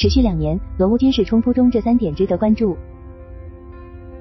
持续两年，俄乌军事冲突中这三点值得关注。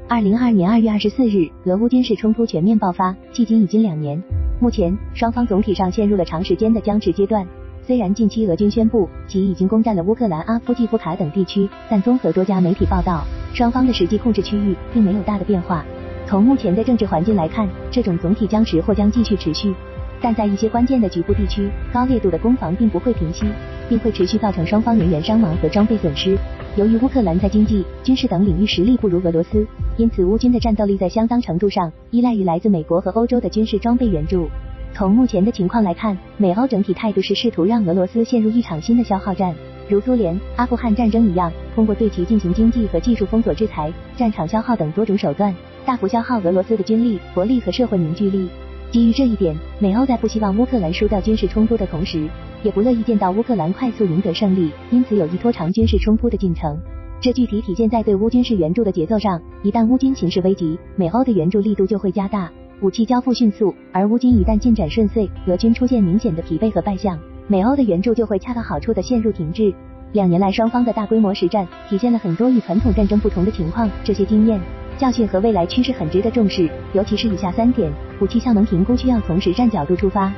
二零二二年二月二十四日，俄乌军事冲突全面爆发，迄今已经两年。目前，双方总体上陷入了长时间的僵持阶段。虽然近期俄军宣布其已经攻占了乌克兰阿夫季夫卡等地区，但综合多家媒体报道，双方的实际控制区域并没有大的变化。从目前的政治环境来看，这种总体僵持或将继续持续。但在一些关键的局部地区，高烈度的攻防并不会平息，并会持续造成双方人员伤亡和装备损失。由于乌克兰在经济、军事等领域实力不如俄罗斯，因此乌军的战斗力在相当程度上依赖于来自美国和欧洲的军事装备援助。从目前的情况来看，美欧整体态度是试图让俄罗斯陷入一场新的消耗战，如苏联、阿富汗战争一样，通过对其进行经济和技术封锁制裁、战场消耗等多种手段，大幅消耗俄罗斯的军力、国力和社会凝聚力。基于这一点，美欧在不希望乌克兰输掉军事冲突的同时，也不乐意见到乌克兰快速赢得胜利，因此有意拖长军事冲突的进程。这具体体现在对乌军事援助的节奏上，一旦乌军形势危急，美欧的援助力度就会加大，武器交付迅速；而乌军一旦进展顺遂，俄军出现明显的疲惫和败相，美欧的援助就会恰到好处的陷入停滞。两年来双方的大规模实战，体现了很多与传统战争不同的情况，这些经验。教训和未来趋势很值得重视，尤其是以下三点：武器效能评估需要从实战角度出发。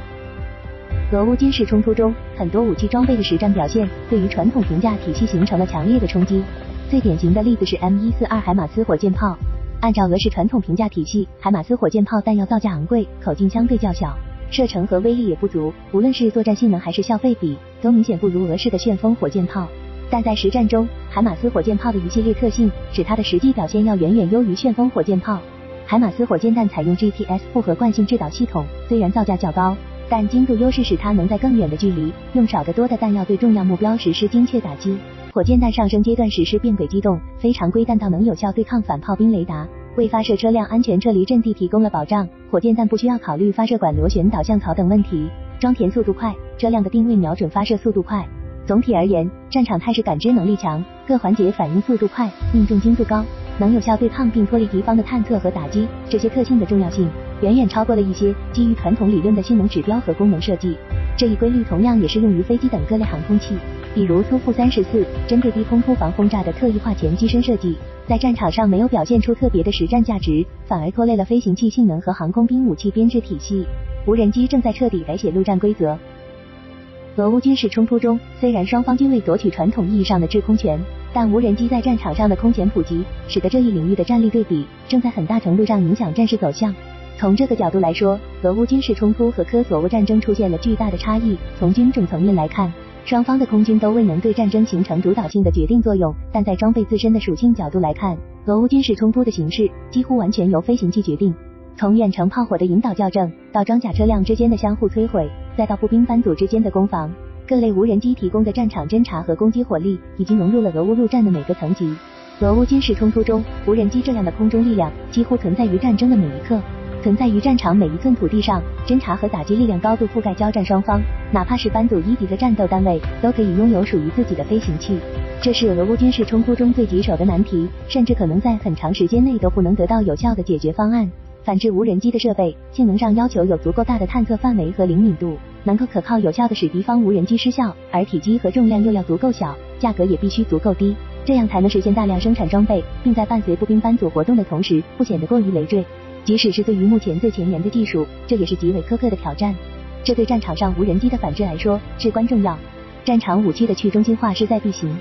俄乌军事冲突中，很多武器装备的实战表现对于传统评价体系形成了强烈的冲击。最典型的例子是 M 一四二海马斯火箭炮。按照俄式传统评价体系，海马斯火箭炮弹药造价昂贵，口径相对较小，射程和威力也不足，无论是作战性能还是消费比，都明显不如俄式的旋风火箭炮。但在实战中，海马斯火箭炮的一系列特性使它的实际表现要远远优于旋风火箭炮。海马斯火箭弹采用 GPS 复合惯性制导系统，虽然造价较高，但精度优势使它能在更远的距离，用少得多的弹药对重要目标实施精确打击。火箭弹上升阶段实施变轨机动，非常规弹道能有效对抗反炮兵雷达，为发射车辆安全撤离阵地提供了保障。火箭弹不需要考虑发射管螺旋导向槽等问题，装填速度快，车辆的定位瞄准发射速度快。总体而言，战场态势感知能力强，各环节反应速度快，命中精度高，能有效对抗并脱离敌方的探测和打击。这些特性的重要性远远超过了一些基于传统理论的性能指标和功能设计。这一规律同样也适用于飞机等各类航空器，比如突负三十四针对低空突防轰炸的特异化前机身设计，在战场上没有表现出特别的实战价值，反而拖累了飞行器性能和航空兵武器编制体系。无人机正在彻底改写陆战规则。俄乌军事冲突中，虽然双方均未夺取传统意义上的制空权，但无人机在战场上的空前普及，使得这一领域的战力对比正在很大程度上影响战事走向。从这个角度来说，俄乌军事冲突和科索沃战争出现了巨大的差异。从军种层面来看，双方的空军都未能对战争形成主导性的决定作用，但在装备自身的属性角度来看，俄乌军事冲突的形式几乎完全由飞行器决定。从远程炮火的引导校正，到装甲车辆之间的相互摧毁，再到步兵班组之间的攻防，各类无人机提供的战场侦察和攻击火力，已经融入了俄乌陆战的每个层级。俄乌军事冲突中，无人机这样的空中力量几乎存在于战争的每一刻，存在于战场每一寸土地上，侦察和打击力量高度覆盖交战双方，哪怕是班组一级的战斗单位，都可以拥有属于自己的飞行器。这是俄乌军事冲突中最棘手的难题，甚至可能在很长时间内都不能得到有效的解决方案。反制无人机的设备，性能上要求有足够大的探测范围和灵敏度，能够可靠有效的使敌方无人机失效，而体积和重量又要足够小，价格也必须足够低，这样才能实现大量生产装备，并在伴随步兵班组活动的同时，不显得过于累赘。即使是对于目前最前沿的技术，这也是极为苛刻的挑战。这对战场上无人机的反制来说至关重要。战场武器的去中心化势在必行。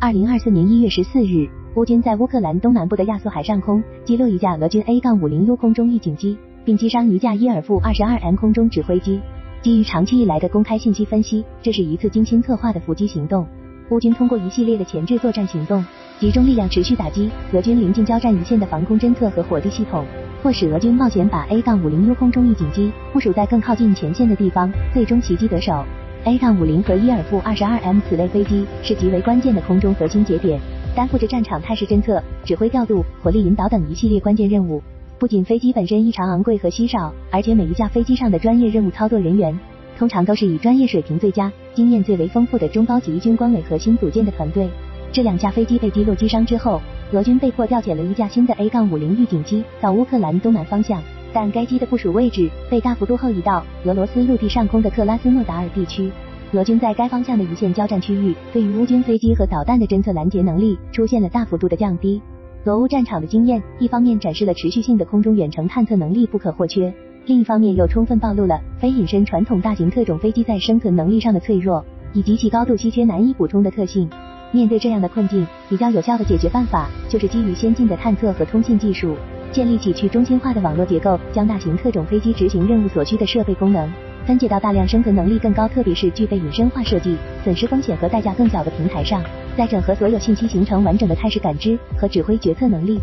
二零二四年一月十四日。乌军在乌克兰东南部的亚速海上空击落一架俄军 A- 杠五零 U 空中预警机，并击伤一架伊尔负二十二 M 空中指挥机。基于长期以来的公开信息分析，这是一次精心策划的伏击行动。乌军通过一系列的前置作战行动，集中力量持续打击俄军临近交战一线的防空侦测和火力系统，迫使俄军冒险把 A- 杠五零 U 空中预警机部署在更靠近前线的地方，最终袭击得手。A- 杠五零和伊尔负二十二 M 此类飞机是极为关键的空中核心节点。担负着战场态势侦测、指挥调度、火力引导等一系列关键任务。不仅飞机本身异常昂贵和稀少，而且每一架飞机上的专业任务操作人员，通常都是以专业水平最佳、经验最为丰富的中高级军官为核心组建的团队。这两架飞机被击落击伤之后，俄军被迫调遣了一架新的 A- 杠五零预警机到乌克兰东南方向，但该机的部署位置被大幅度后移到俄罗斯陆地上空的克拉斯诺达尔地区。俄军在该方向的一线交战区域，对于乌军飞机和导弹的侦测拦截能力出现了大幅度的降低。俄乌战场的经验，一方面展示了持续性的空中远程探测能力不可或缺，另一方面又充分暴露了非隐身传统大型特种飞机在生存能力上的脆弱，以及其高度稀缺难以补充的特性。面对这样的困境，比较有效的解决办法就是基于先进的探测和通信技术，建立起去中心化的网络结构，将大型特种飞机执行任务所需的设备功能分解到大量生存能力更高，特别是具备隐身化设计、损失风险和代价更小的平台上，再整合所有信息，形成完整的态势感知和指挥决策能力。